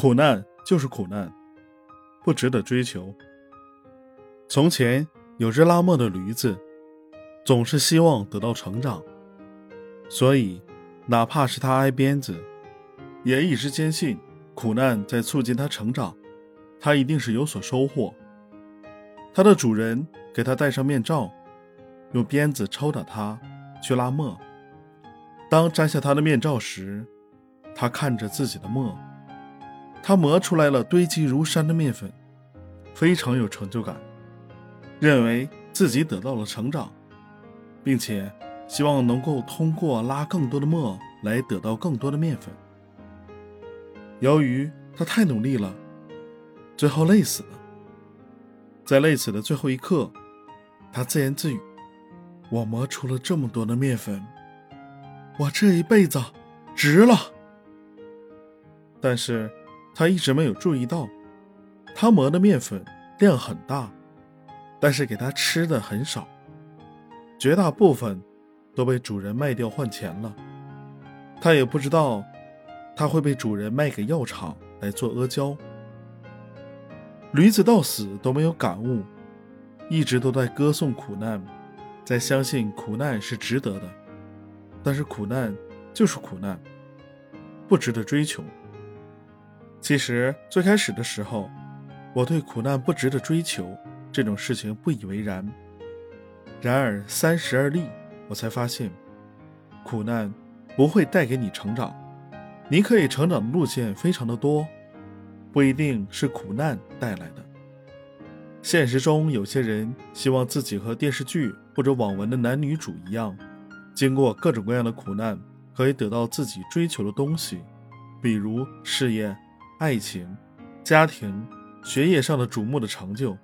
苦难就是苦难，不值得追求。从前有只拉磨的驴子，总是希望得到成长，所以哪怕是他挨鞭子，也一直坚信苦难在促进他成长，他一定是有所收获。他的主人给他戴上面罩，用鞭子抽打他，去拉磨。当摘下他的面罩时，他看着自己的磨，他磨出来了堆积如山的面粉，非常有成就感，认为自己得到了成长，并且希望能够通过拉更多的磨来得到更多的面粉。由于他太努力了，最后累死了。在累死的最后一刻，他自言自语：“我磨出了这么多的面粉。”我这一辈子值了，但是他一直没有注意到，他磨的面粉量很大，但是给他吃的很少，绝大部分都被主人卖掉换钱了。他也不知道，他会被主人卖给药厂来做阿胶。驴子到死都没有感悟，一直都在歌颂苦难，在相信苦难是值得的。但是苦难就是苦难，不值得追求。其实最开始的时候，我对苦难不值得追求这种事情不以为然。然而三十而立，我才发现，苦难不会带给你成长。你可以成长的路线非常的多，不一定是苦难带来的。现实中有些人希望自己和电视剧或者网文的男女主一样。经过各种各样的苦难，可以得到自己追求的东西，比如事业、爱情、家庭、学业上的瞩目的成就。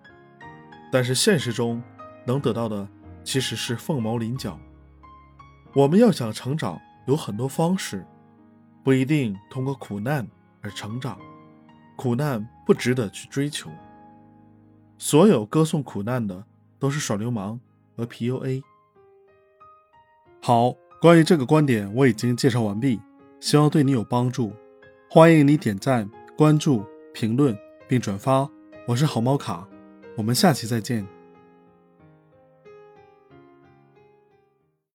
但是现实中，能得到的其实是凤毛麟角。我们要想成长，有很多方式，不一定通过苦难而成长。苦难不值得去追求。所有歌颂苦难的，都是耍流氓和 PUA。好，关于这个观点我已经介绍完毕，希望对你有帮助。欢迎你点赞、关注、评论并转发。我是好猫卡，我们下期再见。